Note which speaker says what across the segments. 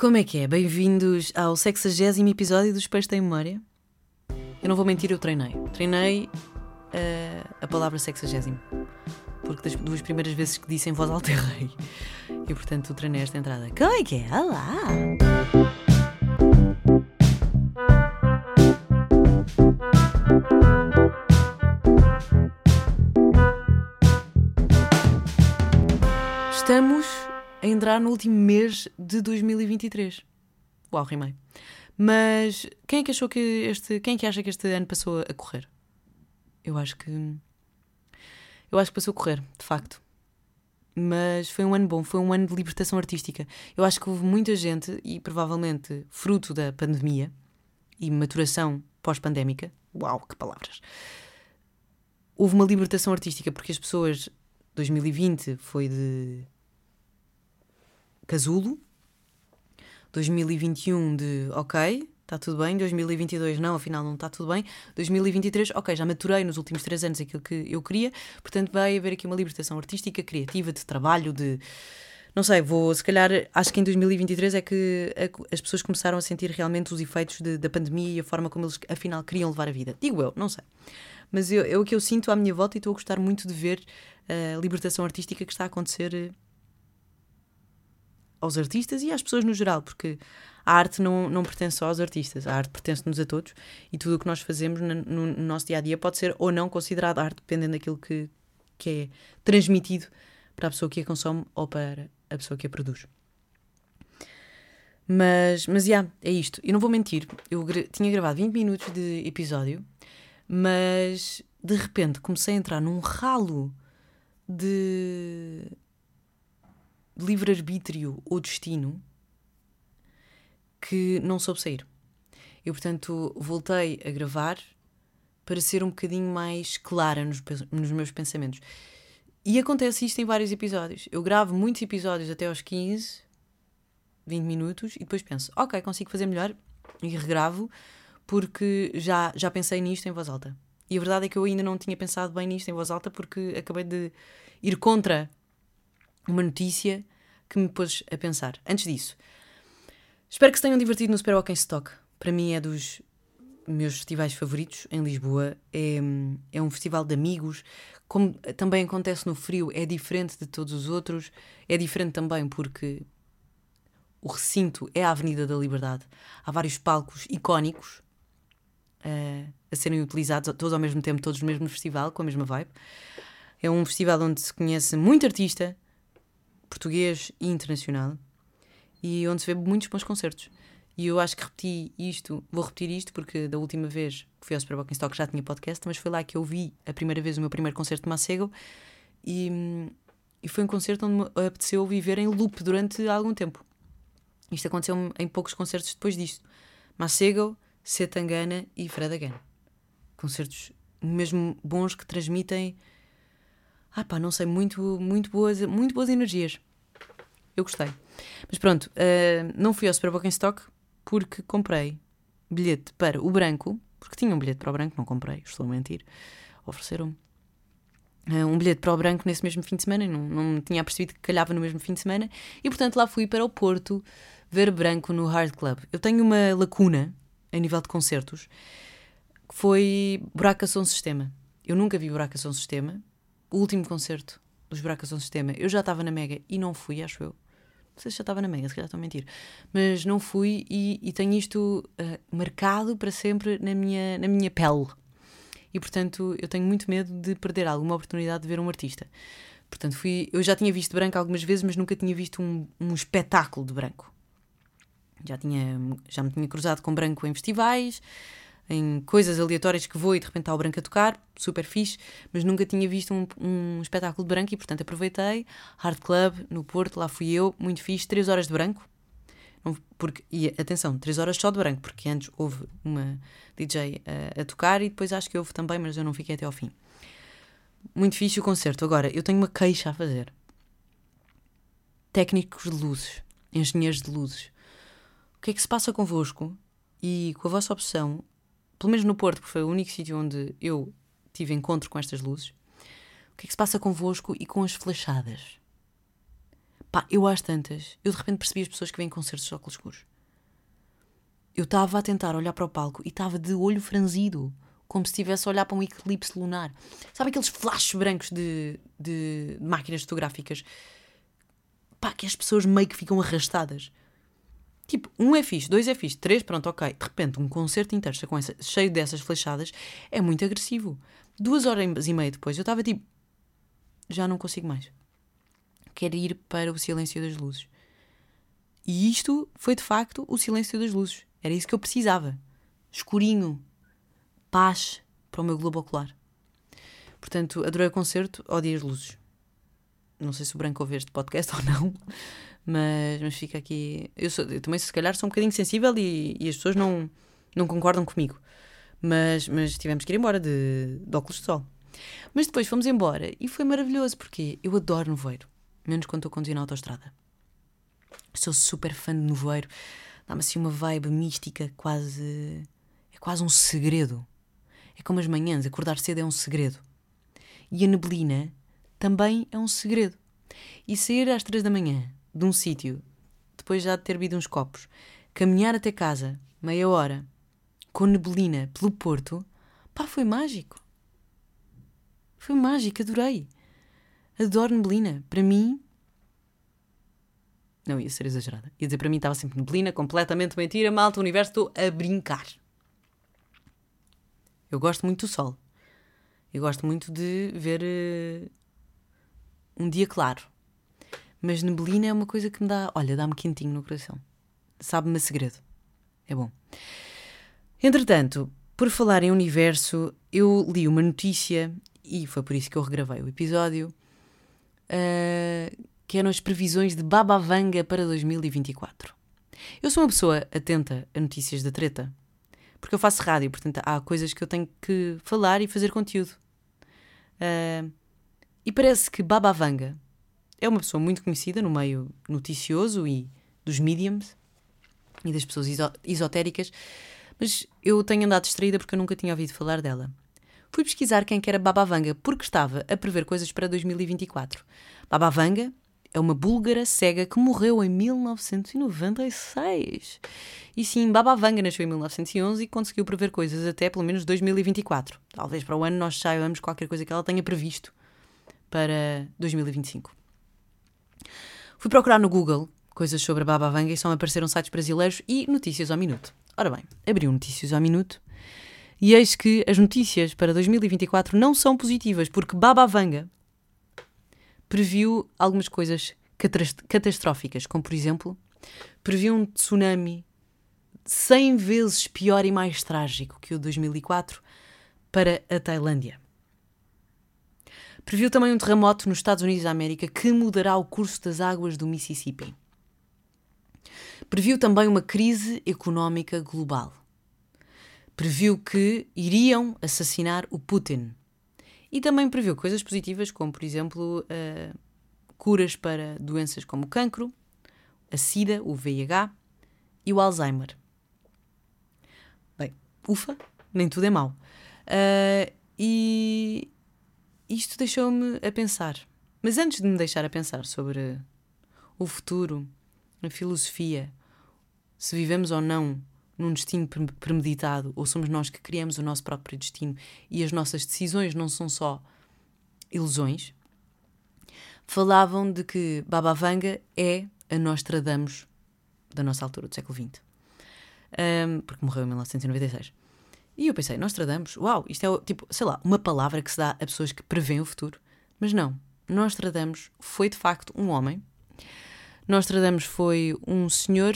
Speaker 1: Como é que é? Bem-vindos ao 60 episódio dos Peixes em Memória. Eu não vou mentir, eu treinei. Treinei uh, a palavra 60. Porque das duas primeiras vezes que disse em voz alta errei. E portanto treinei esta entrada. Como é que é? Olá! Estamos a entrar no último mês de 2023. Uau, rimei. Mas quem é que achou que este. Quem é que acha que este ano passou a correr? Eu acho que. Eu acho que passou a correr, de facto. Mas foi um ano bom, foi um ano de libertação artística. Eu acho que houve muita gente, e provavelmente fruto da pandemia e maturação pós-pandémica. Uau, que palavras! Houve uma libertação artística porque as pessoas. 2020 foi de casulo. 2021 de ok, está tudo bem. 2022 não, afinal não está tudo bem. 2023, ok, já maturei nos últimos três anos aquilo que eu queria, portanto vai haver aqui uma libertação artística, criativa, de trabalho, de. Não sei, vou, se calhar, acho que em 2023 é que as pessoas começaram a sentir realmente os efeitos de, da pandemia e a forma como eles, afinal, queriam levar a vida. Digo eu, não sei. Mas eu, é o que eu sinto à minha volta e estou a gostar muito de ver a libertação artística que está a acontecer aos artistas e às pessoas no geral, porque a arte não, não pertence só aos artistas, a arte pertence-nos a todos e tudo o que nós fazemos no, no, nosso dia a dia pode ser ou não considerado arte, dependendo daquilo que, que é transmitido para a pessoa que a consome ou para a pessoa que a produz. Mas, mas, yeah, é isto. Eu não vou mentir, eu gra tinha gravado 20 minutos de episódio, mas de repente comecei a entrar num ralo de livre-arbítrio ou destino que não soube sair. Eu, portanto, voltei a gravar para ser um bocadinho mais clara nos, nos meus pensamentos. E acontece isto em vários episódios. Eu gravo muitos episódios até aos 15, 20 minutos e depois penso, ok, consigo fazer melhor e regravo porque já, já pensei nisto em voz alta. E a verdade é que eu ainda não tinha pensado bem nisto em voz alta porque acabei de ir contra uma notícia que me pôs a pensar. Antes disso, espero que se tenham divertido no Super Walking Stock. Para mim é dos meus festivais favoritos em Lisboa. É, é um festival de amigos. Como também acontece no frio, é diferente de todos os outros. É diferente também porque o recinto é a Avenida da Liberdade. Há vários palcos icónicos uh, a serem utilizados todos ao mesmo tempo, todos no mesmo festival, com a mesma vibe. É um festival onde se conhece muito artista, português e internacional, e onde se vê muitos bons concertos. E eu acho que repeti isto, vou repetir isto, porque da última vez que fui ao Super Bowl Stock já tinha podcast, mas foi lá que eu vi a primeira vez o meu primeiro concerto de Macego e, e foi um concerto onde me apeteceu viver em loop durante algum tempo. Isto aconteceu em poucos concertos depois disto. Macego, Setangana e Fred Again. Concertos mesmo bons que transmitem ah pá, não sei, muito, muito, boas, muito boas energias. Eu gostei. Mas pronto, uh, não fui ao Super Bowl Stock porque comprei bilhete para o branco, porque tinha um bilhete para o branco, não comprei, estou a mentir. Ofereceram-me uh, um bilhete para o branco nesse mesmo fim de semana, não, não tinha percebido que calhava no mesmo fim de semana, e portanto lá fui para o Porto ver branco no Hard Club. Eu tenho uma lacuna a nível de concertos que foi Buraca Som Sistema. Eu nunca vi Buraca Som Sistema, o último concerto dos Buracas São Sistema, eu já estava na Mega e não fui, acho eu. Não sei se já estava na Mega, se calhar estou a mentir. Mas não fui e, e tenho isto uh, marcado para sempre na minha, na minha pele. E portanto eu tenho muito medo de perder alguma oportunidade de ver um artista. Portanto, fui, eu já tinha visto branco algumas vezes, mas nunca tinha visto um, um espetáculo de branco. Já, tinha, já me tinha cruzado com branco em festivais, em coisas aleatórias que vou e de repente está o branco a tocar, super fixe, mas nunca tinha visto um, um espetáculo de branco e portanto aproveitei. Hard Club no Porto, lá fui eu, muito fixe, 3 horas de branco. Porque, e atenção, 3 horas só de branco, porque antes houve uma DJ a, a tocar e depois acho que houve também, mas eu não fiquei até ao fim. Muito fixe o concerto. Agora, eu tenho uma queixa a fazer. Técnicos de luzes, engenheiros de luzes. O que é que se passa convosco e com a vossa opção pelo menos no Porto, porque foi o único sítio onde eu tive encontro com estas luzes, o que é que se passa convosco e com as flechadas? Pá, eu às tantas, eu de repente percebi as pessoas que vêm concertos de óculos escuros. Eu estava a tentar olhar para o palco e estava de olho franzido, como se estivesse a olhar para um eclipse lunar. Sabe aqueles flashes brancos de, de máquinas fotográficas? Pá, que as pessoas meio que ficam arrastadas. Tipo, um é fixe, dois é fixe, três, pronto, ok. De repente, um concerto inteiro cheio dessas flechadas é muito agressivo. Duas horas e meia depois, eu estava tipo, já não consigo mais. Quero ir para o silêncio das luzes. E isto foi de facto o silêncio das luzes. Era isso que eu precisava. Escurinho. Paz para o meu globo ocular. Portanto, adorei o concerto, odiei as luzes. Não sei se o Branco ouve este podcast ou não, mas, mas fica aqui. Eu, sou, eu também, se calhar, sou um bocadinho sensível e, e, as pessoas não, não concordam comigo. Mas, mas tivemos que ir embora de, de óculos de sol. Mas depois fomos embora e foi maravilhoso porque eu adoro nevoeiro, menos quando estou conduzindo na autostrada. Sou super fã de nevoeiro dá-me assim uma vibe mística, quase. É quase um segredo. É como as manhãs, acordar cedo é um segredo. E a neblina também é um segredo. E sair às três da manhã de um sítio, depois já de ter bebido uns copos, caminhar até casa, meia hora, com neblina pelo Porto, pá, foi mágico. Foi mágico, adorei. Adoro neblina. Para mim, não, ia ser exagerada. Ia dizer para mim estava sempre neblina, completamente mentira, malta, o universo, estou a brincar. Eu gosto muito do sol. Eu gosto muito de ver uh, um dia claro. Mas neblina é uma coisa que me dá, olha, dá-me quentinho no coração. Sabe-me segredo. É bom. Entretanto, por falar em universo, eu li uma notícia, e foi por isso que eu regravei o episódio, uh, que eram as previsões de Baba Vanga para 2024. Eu sou uma pessoa atenta a notícias da treta, porque eu faço rádio, portanto há coisas que eu tenho que falar e fazer conteúdo. Uh, e parece que Baba Vanga é uma pessoa muito conhecida no meio noticioso e dos mediums e das pessoas esotéricas, mas eu tenho andado distraída porque eu nunca tinha ouvido falar dela. Fui pesquisar quem que era Baba Vanga porque estava a prever coisas para 2024. Baba Vanga é uma búlgara cega que morreu em 1996. E sim, Baba Vanga nasceu em 1911 e conseguiu prever coisas até pelo menos 2024. Talvez para o ano nós saibamos qualquer coisa que ela tenha previsto para 2025. Fui procurar no Google coisas sobre a Baba Vanga e só me apareceram sites brasileiros e notícias ao minuto. Ora bem, abri Notícias ao Minuto e eis que as notícias para 2024 não são positivas, porque Baba Vanga previu algumas coisas catastróficas, como por exemplo, previu um tsunami 100 vezes pior e mais trágico que o de 2004 para a Tailândia. Previu também um terremoto nos Estados Unidos da América que mudará o curso das águas do Mississippi. Previu também uma crise económica global. Previu que iriam assassinar o Putin e também previu coisas positivas, como por exemplo uh, curas para doenças como o cancro, a SIDA, o VIH e o Alzheimer. Bem, ufa, nem tudo é mau. Uh, e isto deixou-me a pensar. Mas antes de me deixar a pensar sobre o futuro, a filosofia, se vivemos ou não num destino premeditado, ou somos nós que criamos o nosso próprio destino e as nossas decisões não são só ilusões, falavam de que Baba Vanga é a Nostradamus da nossa altura, do século XX. Um, porque morreu em 1996. E eu pensei, Nostradamus, uau, isto é tipo, sei lá, uma palavra que se dá a pessoas que prevêem o futuro. Mas não, Nostradamus foi de facto um homem. Nostradamus foi um senhor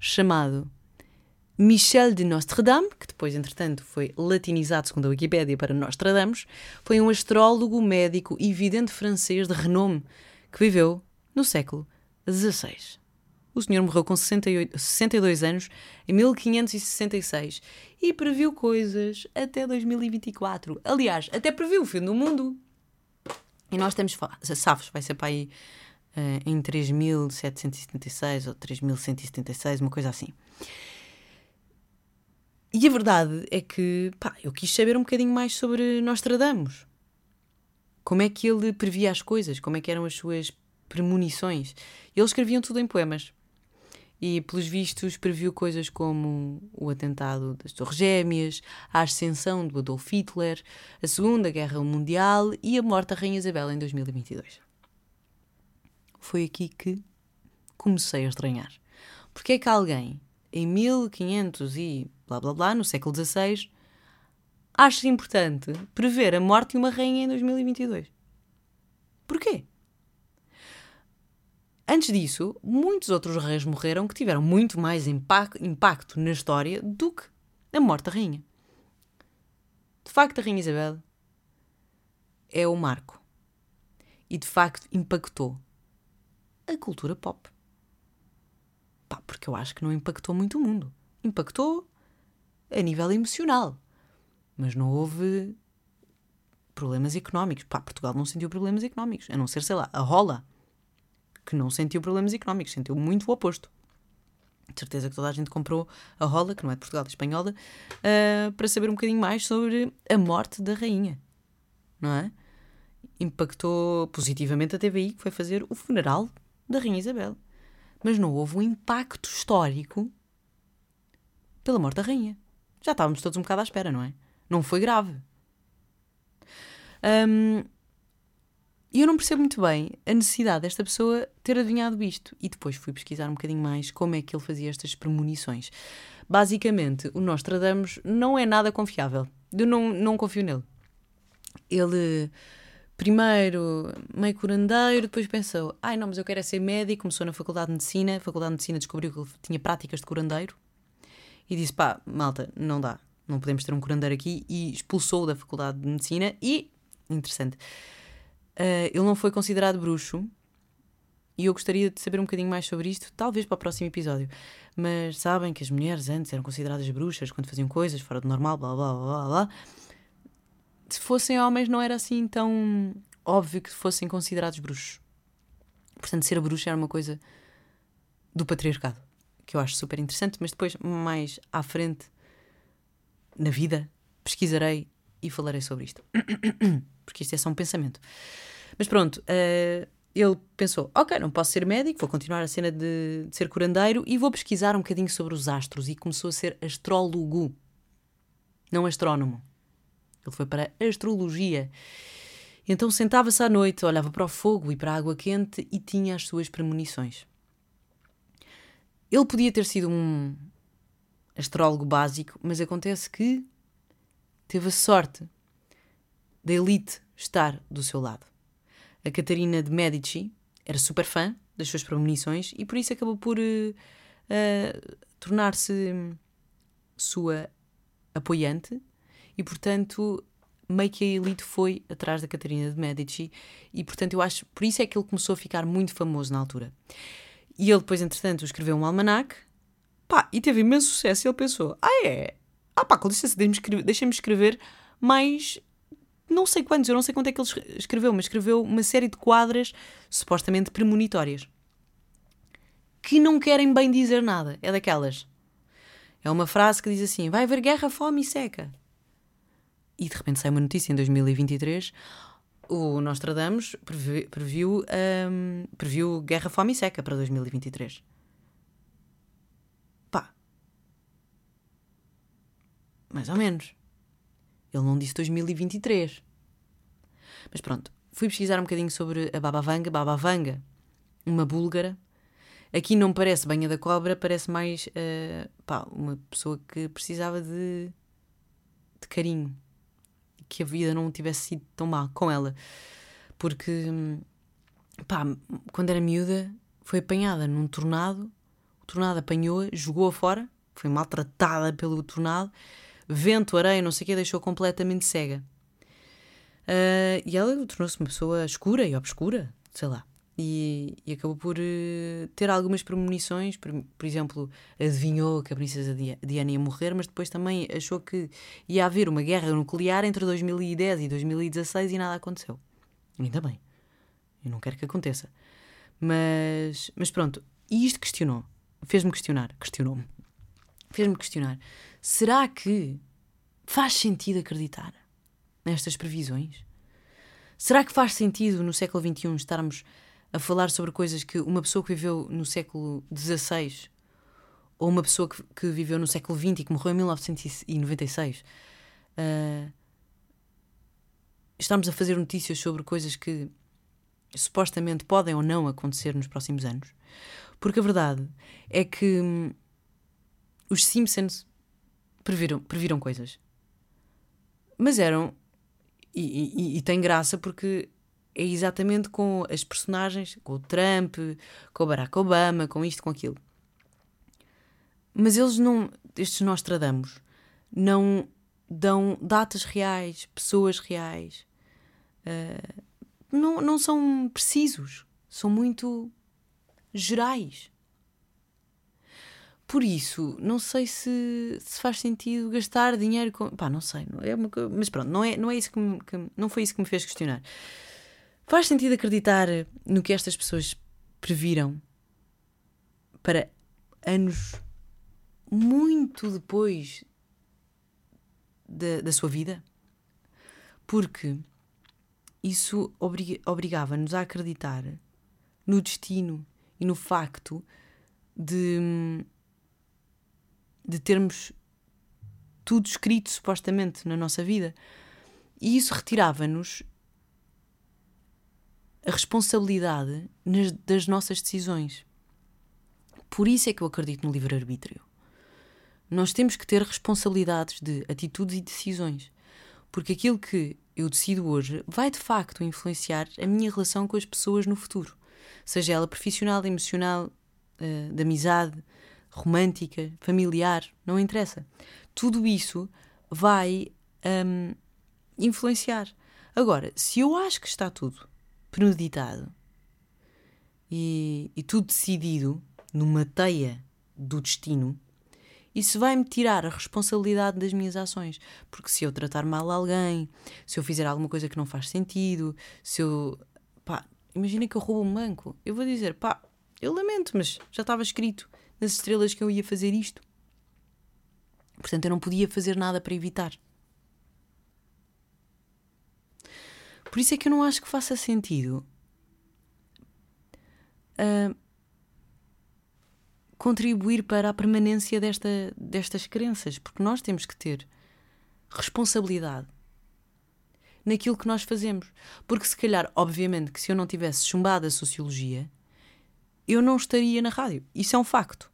Speaker 1: chamado Michel de Nostradame, que depois, entretanto, foi latinizado, segundo a Wikipédia, para Nostradamus, foi um astrólogo, médico e vidente francês de renome que viveu no século XVI. O senhor morreu com 68, 62 anos em 1566 e previu coisas até 2024. Aliás, até previu o fim do mundo. E nós estamos, sabes, vai ser para aí uh, em 3776 ou 3176, uma coisa assim. E a verdade é que pá, eu quis saber um bocadinho mais sobre Nostradamus. Como é que ele previa as coisas? Como é que eram as suas premonições. Eles escreviam tudo em poemas. E, pelos vistos, previu coisas como o atentado das Torres Gêmeas, a ascensão do Adolf Hitler, a Segunda Guerra Mundial e a morte da Rainha Isabel em 2022. Foi aqui que comecei a estranhar. Porque é que alguém, em 1500 e blá blá blá, no século XVI, acha importante prever a morte de uma rainha em 2022? Porquê? Antes disso, muitos outros reis morreram que tiveram muito mais impacto na história do que a morte da rainha. De facto, a Rainha Isabel é o marco. E de facto impactou a cultura pop. Pá, porque eu acho que não impactou muito o mundo. Impactou a nível emocional. Mas não houve problemas económicos. Pá, Portugal não sentiu problemas económicos. A não ser, sei lá, a rola, que não sentiu problemas económicos, sentiu muito o oposto. De certeza que toda a gente comprou a rola, que não é de Portugal, é espanhola, uh, para saber um bocadinho mais sobre a morte da rainha. Não é? Impactou positivamente a TVI, que foi fazer o funeral da Rainha Isabel. Mas não houve um impacto histórico pela morte da rainha. Já estávamos todos um bocado à espera, não é? Não foi grave. Um, e eu não percebo muito bem a necessidade desta pessoa ter adivinhado isto. E depois fui pesquisar um bocadinho mais como é que ele fazia estas premonições. Basicamente, o Nostradamus não é nada confiável. Eu não, não confio nele. Ele, primeiro, meio curandeiro, depois pensou: ai não, mas eu quero é ser médico. Começou na Faculdade de Medicina. A Faculdade de Medicina descobriu que ele tinha práticas de curandeiro. E disse: pá, malta, não dá. Não podemos ter um curandeiro aqui. E expulsou da Faculdade de Medicina. E, interessante Uh, ele não foi considerado bruxo e eu gostaria de saber um bocadinho mais sobre isto, talvez para o próximo episódio. Mas sabem que as mulheres antes eram consideradas bruxas quando faziam coisas fora do normal, blá blá blá blá blá. Se fossem homens, não era assim tão óbvio que fossem considerados bruxos. Portanto, ser bruxa era uma coisa do patriarcado, que eu acho super interessante, mas depois, mais à frente, na vida, pesquisarei e falarei sobre isto. Porque isto é só um pensamento. Mas pronto, uh, ele pensou: ok, não posso ser médico, vou continuar a cena de, de, ser curandeiro e vou pesquisar um bocadinho sobre os astros. E começou a ser astrólogo, não astrónomo. Ele foi para a astrologia. Então sentava-se à noite, olhava para o fogo e para a água quente e tinha as suas premonições. Ele podia ter sido um astrólogo básico, mas acontece que teve a sorte da elite estar do seu lado. A Catarina de Medici era super fã das suas premonições e por isso acabou por uh, uh, tornar-se sua apoiante e, portanto, meio que a elite foi atrás da Catarina de Medici e, portanto, eu acho por isso é que ele começou a ficar muito famoso na altura. E ele depois, entretanto, escreveu um almanac pá, e teve imenso sucesso e ele pensou, ah é? Ah pá, com licença, deixem-me escrever mais não sei quantos, eu não sei quanto é que ele escreveu, mas escreveu uma série de quadras supostamente premonitórias que não querem bem dizer nada. É daquelas. É uma frase que diz assim: vai haver guerra, fome e seca. E de repente sai uma notícia em 2023. O Nostradamus previu, previu, um, previu guerra, fome e seca para 2023. Pá. Mais ou menos. Ele não disse 2023. Mas pronto, fui pesquisar um bocadinho sobre a Baba Vanga. Baba Vanga, uma búlgara. Aqui não parece banha da cobra, parece mais uh, pá, uma pessoa que precisava de, de carinho. Que a vida não tivesse sido tão má com ela. Porque, pá, quando era miúda, foi apanhada num tornado. O tornado apanhou-a, jogou-a fora, foi maltratada pelo tornado vento, areia, não sei o que, deixou completamente cega. Uh, e ela tornou-se uma pessoa escura e obscura, sei lá. E, e acabou por uh, ter algumas premonições, por, por, exemplo, adivinhou que a princesa Diana ia morrer, mas depois também achou que ia haver uma guerra nuclear entre 2010 e 2016 e nada aconteceu. Ainda bem. Eu não quero que aconteça. Mas, mas pronto, e isto questionou. Fez-me questionar. Questionou-me. Fez-me questionar Será que faz sentido acreditar nestas previsões? Será que faz sentido no século XXI estarmos a falar sobre coisas que uma pessoa que viveu no século XVI ou uma pessoa que, viveu no século XX e que morreu em 1996 uh, estamos a fazer notícias sobre coisas que supostamente podem ou não acontecer nos próximos anos. Porque a verdade é que hum, os Simpsons previram, previram coisas. Mas eram. E, e, e, tem graça porque é exatamente com as personagens, com o Trump, com o Barack Obama, com isto, com aquilo. Mas eles não. Estes Nostradamus não dão datas reais, pessoas reais. Uh, não, não são precisos, são muito gerais. Por isso, não sei se, se faz sentido gastar dinheiro com. Pá, não sei. Não é uma, mas pronto, não, é, não, é isso que, me, que não foi isso que me fez questionar. Faz sentido acreditar no que estas pessoas previram para anos muito depois da, da sua vida? Porque isso obrigava-nos a acreditar no destino e no facto de, de termos tudo escrito supostamente na nossa vida. E isso retirava-nos a responsabilidade nas, das nossas decisões. Por isso é que eu acredito no livre-arbítrio. Nós temos que ter responsabilidades de atitudes e decisões. Porque aquilo que eu decido hoje vai de facto influenciar a minha relação com as pessoas no futuro. Seja ela profissional, emocional, uh, de amizade, romântica, familiar, não interessa. Tudo isso vai um, influenciar. Agora, se eu acho que está tudo premeditado e, e tudo decidido numa teia do destino, isso vai-me tirar a responsabilidade das minhas ações. Porque se eu tratar mal alguém, se eu fizer alguma coisa que não faz sentido, se eu. pá, imagina que eu roubo um banco. Eu vou dizer, pá, eu lamento, mas já estava escrito nas estrelas que eu ia fazer isto. Portanto, eu não podia fazer nada para evitar. Por isso é que eu não acho que faça sentido. Uh, contribuir para a permanência desta, destas crenças, porque nós temos que ter responsabilidade naquilo que nós fazemos. Porque, se calhar, obviamente, que se eu não tivesse chumbado a sociologia, eu não estaria na rádio. Isso é um facto.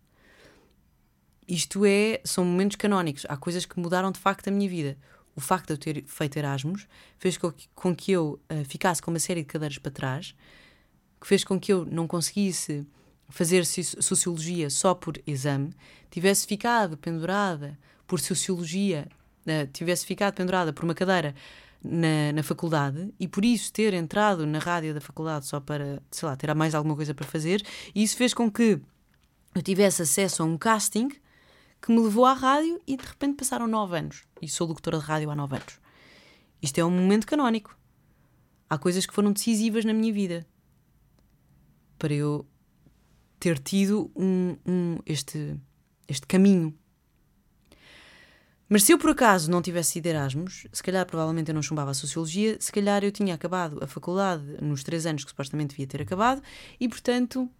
Speaker 1: Isto é, são momentos canónicos. Há coisas que mudaram de facto a minha vida. O facto de eu ter feito Erasmus fez com que eu uh, ficasse com uma série de cadeiras para trás, que fez com que eu não conseguisse fazer sociologia só por exame, tivesse ficado pendurada por sociologia, uh, tivesse ficado pendurada por uma cadeira na, na faculdade e por isso ter entrado na rádio da faculdade só para, sei lá, ter mais alguma coisa para fazer, e isso fez com que eu tivesse acesso a um casting que me levou à rádio e de repente passaram nove anos. E sou locutora de rádio há nove anos. Isto é um momento canónico. Há coisas que foram decisivas na minha vida para eu ter tido um, um, este, este caminho. Mas se eu por acaso não tivesse ido Erasmus, se calhar provavelmente eu não chumbava a Sociologia, se calhar eu tinha acabado a faculdade nos três anos que supostamente devia ter acabado e, portanto,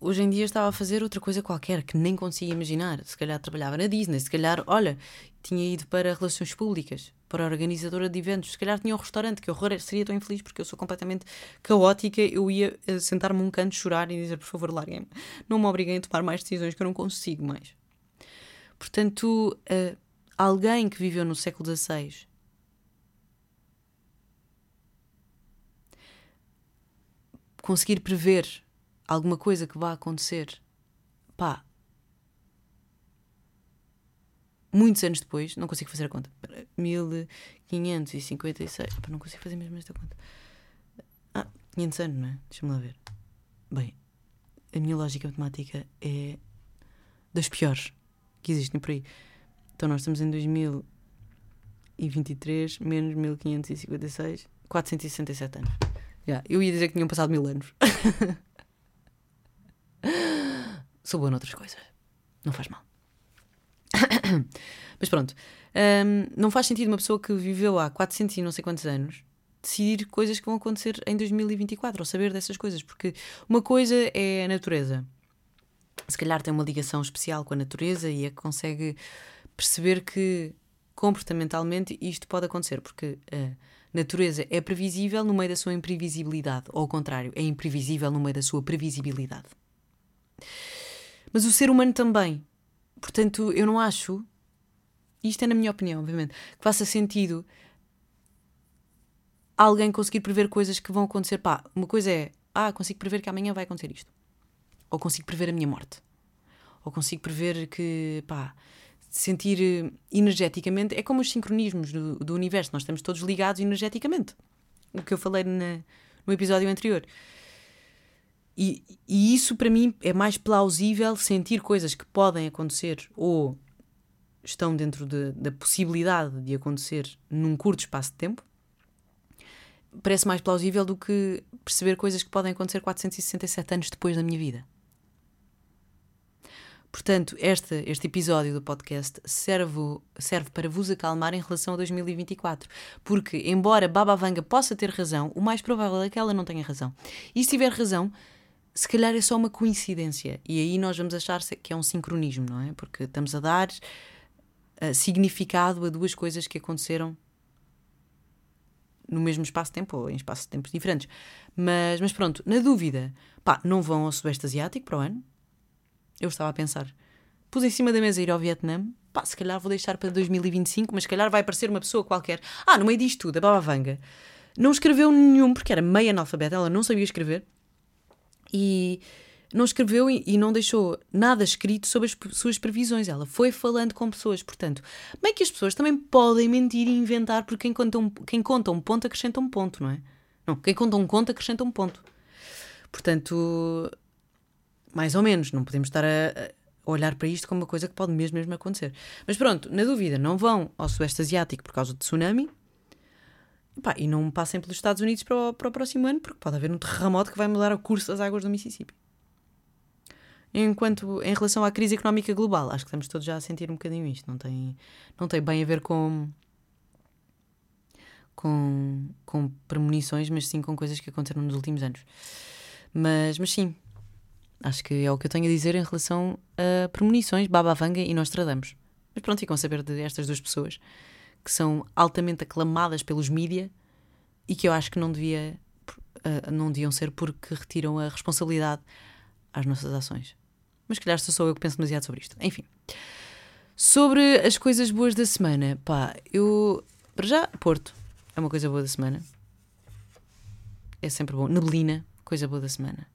Speaker 1: hoje em dia estava a fazer outra coisa qualquer que nem consigo imaginar. Se calhar trabalhava na Disney, se calhar, olha, tinha ido para relações públicas, para organizadora de eventos, se calhar tinha um restaurante, que horror, seria tão infeliz porque eu sou completamente caótica, eu ia eh, sentar-me um canto, chorar e dizer, por favor, larguem-me. Não me obriguem a tomar mais decisões que eu não consigo mais. Portanto, uh, alguém que viveu no século XVI conseguir prever alguma coisa que vá acontecer, pá, muitos anos depois, não consigo fazer a conta, 1556, Opa, não consigo fazer mesmo esta conta. Ah, 500 anos, não é? Deixa-me lá ver. Bem, a minha lógica matemática é das piores que existem por aí. Então nós estamos em 2023 menos 1556, 467 anos. Yeah, eu ia dizer que tinham passado mil anos. Sou boa noutras coisas. Não faz mal. Mas pronto, um, não faz sentido uma pessoa que viveu há 400 e não sei quantos anos decidir coisas que vão acontecer em 2024 ou saber dessas coisas, porque uma coisa é a natureza. Se calhar tem uma ligação especial com a natureza e é que consegue perceber que comportamentalmente isto pode acontecer, porque a natureza é previsível no meio da sua imprevisibilidade, ou ao contrário, é imprevisível no meio da sua previsibilidade. Mas o ser humano também. Portanto, eu não acho, isto é na minha opinião, obviamente, que faça sentido alguém conseguir prever coisas que vão acontecer. Pá, uma coisa é, ah, consigo prever que amanhã vai acontecer isto. Ou consigo prever a minha morte. Ou consigo prever que, pá, sentir eh, energeticamente. É como os sincronismos do, do universo, nós estamos todos ligados energeticamente. O que eu falei na, no episódio anterior. E, e, isso para mim é mais plausível sentir coisas que podem acontecer ou estão dentro de, da possibilidade de acontecer num curto espaço de tempo. Parece mais plausível do que perceber coisas que podem acontecer 467 anos depois da minha vida. Portanto, este, este episódio do podcast serve, serve para vos acalmar em relação a 2024. Porque, embora Baba Vanga possa ter razão, o mais provável é que ela não tenha razão. E se tiver razão, se calhar é só uma coincidência. E aí nós vamos achar que é um sincronismo, não é? Porque estamos a dar uh, significado a duas coisas que aconteceram no mesmo espaço-tempo ou em espaços-tempos diferentes. Mas, mas pronto, na dúvida, pá, não vão ao Sudeste Asiático para o ano? Eu estava a pensar. Pus em cima da mesa ir ao Vietnã. Pá, se calhar vou deixar para 2025, mas se calhar vai aparecer uma pessoa qualquer. Ah, no meio disto tudo, a Baba Vanga não escreveu nenhum, porque era meio analfabeta, ela não sabia escrever. E não escreveu e, não deixou nada escrito sobre as suas previsões. Ela foi falando com pessoas. Portanto, bem que as pessoas também podem mentir e inventar, porque quem conta um, quem conta um ponto acrescenta um ponto, não é? Não, quem conta um conto acrescenta um ponto. Portanto, mais ou menos, não podemos estar a, a olhar para isto como uma coisa que pode mesmo, mesmo acontecer. Mas pronto, na dúvida, não vão ao Sueste Asiático por causa do tsunami. E não passem pelos Estados Unidos para o, para o próximo ano, porque pode haver um terremoto que vai mudar o curso das águas do Mississippi. Enquanto em relação à crise económica global, acho que estamos todos já a sentir um bocadinho isto. Não tem, não tem bem a ver com, com, com premonições, mas sim com coisas que aconteceram nos últimos anos. Mas, mas sim, acho que é o que eu tenho a dizer em relação a premonições, Baba Vanga e Nostradamus. Mas pronto, ficam a saber de estas duas pessoas que são altamente aclamadas pelos mídia e que eu acho que não devia uh, não deviam ser porque retiram a responsabilidade às nossas ações. Mas calhar sou eu que penso demasiado sobre isto. Enfim. Sobre as coisas boas da semana, pá, eu. Para já, Porto é uma coisa boa da semana. É sempre bom. Neblina, coisa boa da semana.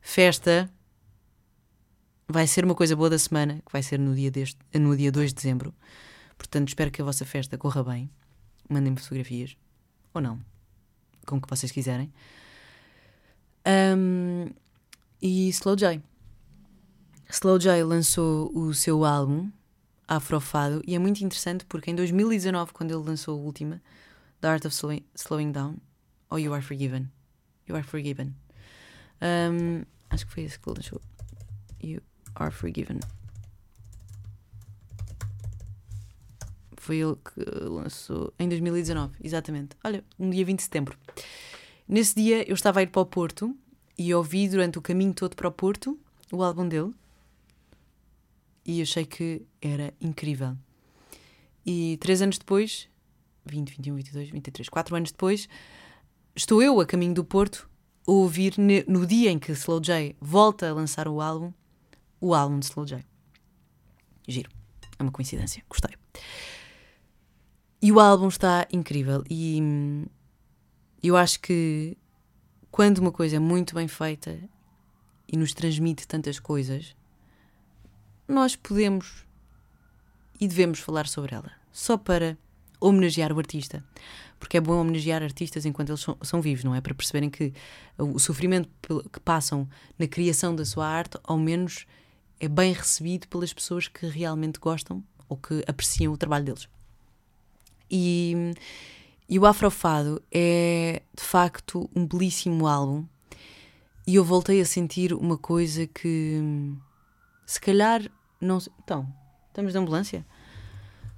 Speaker 1: Festa vai ser uma coisa boa da semana, que vai ser no dia, deste, no dia 2 de dezembro. Portanto, espero que a vossa festa corra bem. Mandem-me fotografias. Ou não. Com o que vocês quiserem. Um, e Slow J. Slow J lançou o seu álbum Afrofado e é muito interessante porque em 2019, quando ele lançou a última, The Art of Slowing Down, ou oh, You Are Forgiven. You Are Forgiven. Um, acho que foi esse que lançou. You Are Forgiven. Foi ele que lançou em 2019, exatamente. Olha, um dia 20 de setembro. Nesse dia eu estava a ir para o Porto e ouvi durante o caminho todo para o Porto o álbum dele e achei que era incrível. E três anos depois, 20, 21, 22, 23, quatro anos depois, estou eu a caminho do Porto a ouvir no dia em que Slow J volta a lançar o álbum, o álbum de Slow J. Giro. É uma coincidência. Gostei. E o álbum está incrível. E hum, eu acho que quando uma coisa é muito bem feita e nos transmite tantas coisas, nós podemos e devemos falar sobre ela, só para homenagear o artista. Porque é bom homenagear artistas enquanto eles são, são, vivos, não é? Para perceberem que o sofrimento que passam na criação da sua arte, ao menos, é bem recebido pelas pessoas que realmente gostam ou que apreciam o trabalho deles. E, e o Afrofado é, de facto, um belíssimo álbum. E eu voltei a sentir uma coisa que, se calhar, não. Então, estamos de ambulância?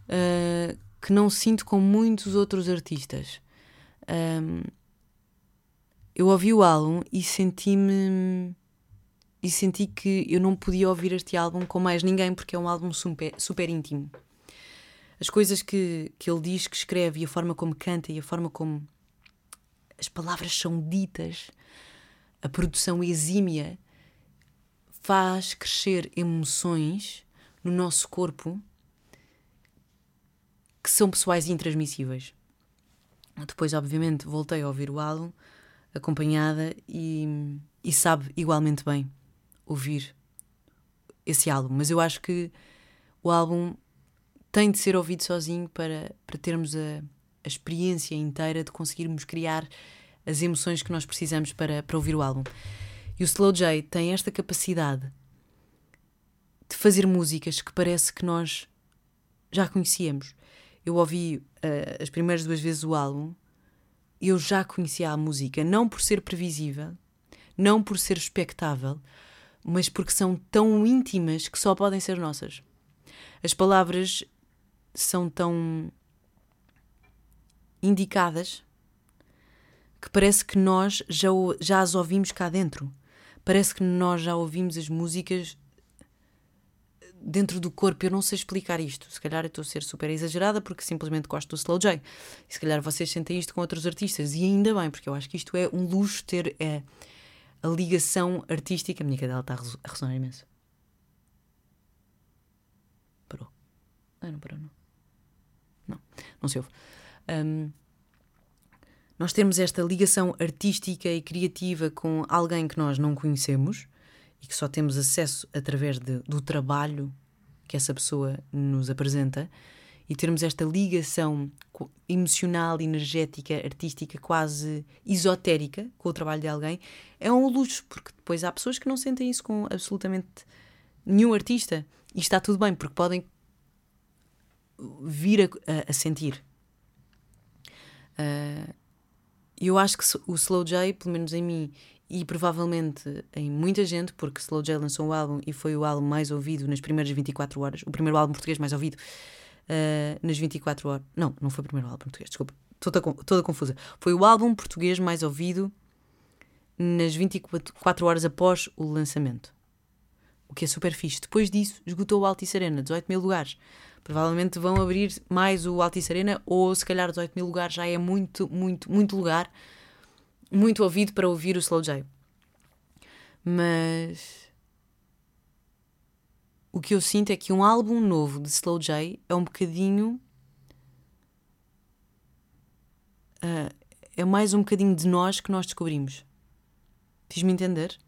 Speaker 1: Uh, que não sinto com muitos outros artistas. Um, eu ouvi o álbum e senti-me. E senti que eu não podia ouvir este álbum com mais ninguém porque é um álbum super, super íntimo. As coisas que, que ele diz, que escreve, e a forma como canta, e a forma como as palavras são ditas, a produção exímia, faz crescer emoções no nosso corpo que são pessoais e intransmissíveis. Depois, obviamente, voltei a ouvir o álbum acompanhada e, e sabe igualmente bem ouvir esse álbum. Mas eu acho que o álbum tem de ser ouvido sozinho para, para termos a, a experiência inteira de conseguirmos criar as emoções que nós precisamos para, para ouvir o álbum. E o Slow J tem esta capacidade de fazer músicas que parece que nós já conhecíamos. Eu ouvi uh, as primeiras duas vezes o álbum eu já conhecia a música, não por ser previsível, não por ser expectável, mas porque são tão íntimas que só podem ser nossas. As palavras são tão indicadas que parece que nós já, já as ouvimos cá dentro. Parece que nós já ouvimos as músicas dentro do corpo. Eu não sei explicar isto. Se calhar eu estou a ser super exagerada porque simplesmente gosto do Slow J. Se calhar vocês sentem isto com outros artistas. E ainda bem, porque eu acho que isto é um luxo ter é, a ligação artística. A minha cadela está a ressonar imenso. Parou. Ah, não parou, não. Não, se ouve. Um, nós temos esta ligação artística e criativa com alguém que nós não conhecemos e que só temos acesso através de, do trabalho que essa pessoa nos apresenta e termos esta ligação emocional, energética, artística, quase esotérica com o trabalho de alguém, é um luxo, porque depois há pessoas que não sentem isso com absolutamente nenhum artista e está tudo bem, porque podem vir a, a, a sentir. Uh, eu acho que o Slow J, pelo menos em mim, e provavelmente em muita gente, porque Slow J lançou o álbum e foi o álbum mais ouvido nas primeiras 24 horas, o primeiro álbum português mais ouvido uh, nas 24 horas. Não, não foi o primeiro álbum português, desculpa, toda, toda confusa. Foi o álbum português mais ouvido nas 24 horas após o lançamento. O que é super fixe. Depois disso, esgotou o Altice Arena, 18 mil lugares. Provavelmente vão abrir mais o Altice Arena, ou se calhar 18 mil lugares já é muito, muito, muito lugar muito ouvido para ouvir o Slow J. Mas o que eu sinto é que um álbum novo de Slow J é um bocadinho. Uh, é mais um bocadinho de nós que nós descobrimos. Fiz-me entender?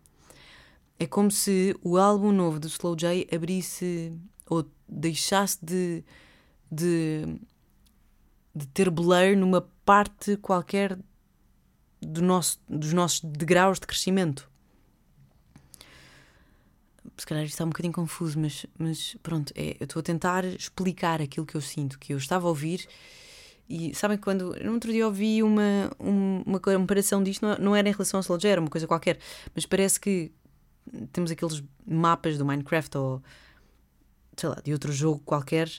Speaker 1: É como se o álbum novo do Slow J abrisse ou deixasse de, de, de ter blur numa parte qualquer do nosso, dos nossos degraus de crescimento. Se calhar isto está um bocadinho confuso, mas, mas pronto, é, eu estou a tentar explicar aquilo que eu sinto, que eu estava a ouvir. E sabem que quando. No outro dia ouvi uma, uma comparação disto, não, não era em relação ao J, era uma coisa qualquer, mas parece que temos aqueles mapas do Minecraft ou sei lá, de outro jogo qualquer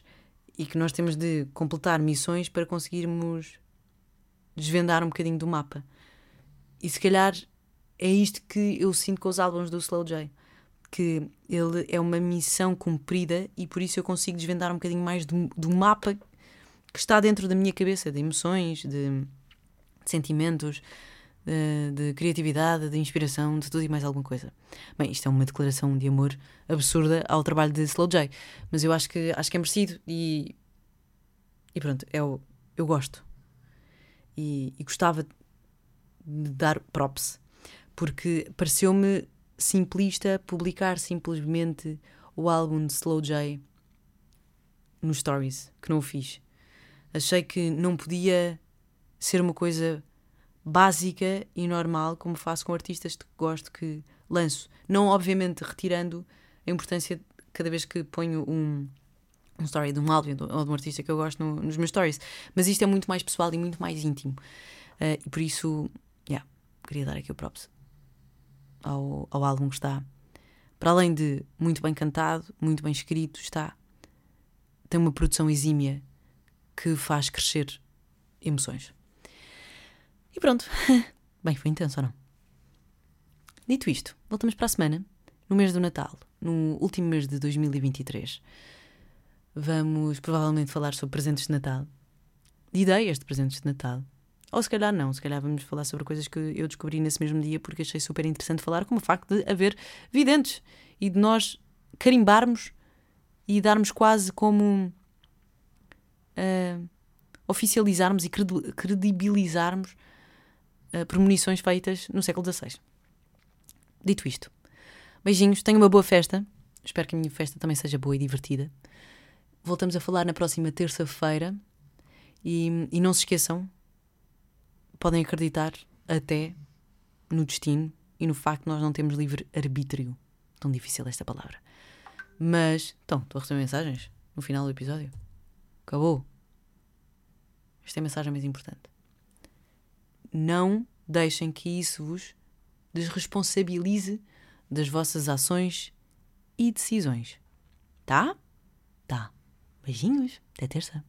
Speaker 1: e que nós temos de completar missões para conseguirmos desvendar um bocadinho do mapa. E se calhar é isto que eu sinto com os álbuns do Slow J. Que ele é uma missão cumprida e por isso eu consigo desvendar um bocadinho mais do, do mapa que está dentro da minha cabeça, de emoções, de, de sentimentos, de, de, criatividade, de inspiração, de tudo e mais alguma coisa. Bem, isto é uma declaração de amor absurda ao trabalho de Slow J, mas eu acho que, acho que é merecido e, e pronto, eu, eu gosto. E, e gostava de dar props, porque pareceu-me simplista publicar simplesmente o álbum de Slow J nos stories, que não o fiz. Achei que não podia ser uma coisa básica e normal, como faço com artistas que gosto que lanço. Não, obviamente, retirando a importância cada vez que ponho um, um story de um álbum ou de um artista que eu gosto no, nos meus stories. Mas isto é muito mais pessoal e muito mais íntimo. Uh, e por isso yeah, queria dar aqui o props ao, ao álbum que está. Para além de muito bem cantado, muito bem escrito, está. Tem uma produção exímia que faz crescer emoções. E pronto. Bem, foi intenso ou não? Dito isto, voltamos para a semana, no mês do Natal, no último mês de 2023. Vamos provavelmente falar sobre presentes de Natal, de ideias de presentes de Natal. Ou se calhar não, se calhar vamos falar sobre coisas que eu descobri nesse mesmo dia porque achei super interessante falar, como o facto de haver videntes e de nós carimbarmos e darmos quase como. Uh, oficializarmos e credibilizarmos uh, premonições feitas no século XVI. Dito isto, beijinhos, tenham uma boa festa. Espero que a minha festa também seja boa e divertida. Voltamos a falar na próxima terça-feira. E, e não se esqueçam, podem acreditar até no destino e no facto de nós não termos livre arbítrio. Tão difícil esta palavra. Mas, então, estou a receber mensagens no final do episódio. Acabou. Esta é a mensagem mais importante. Não deixem que isso vos desresponsabilize das vossas ações e decisões. Tá? Tá. Beijinhos. Até terça.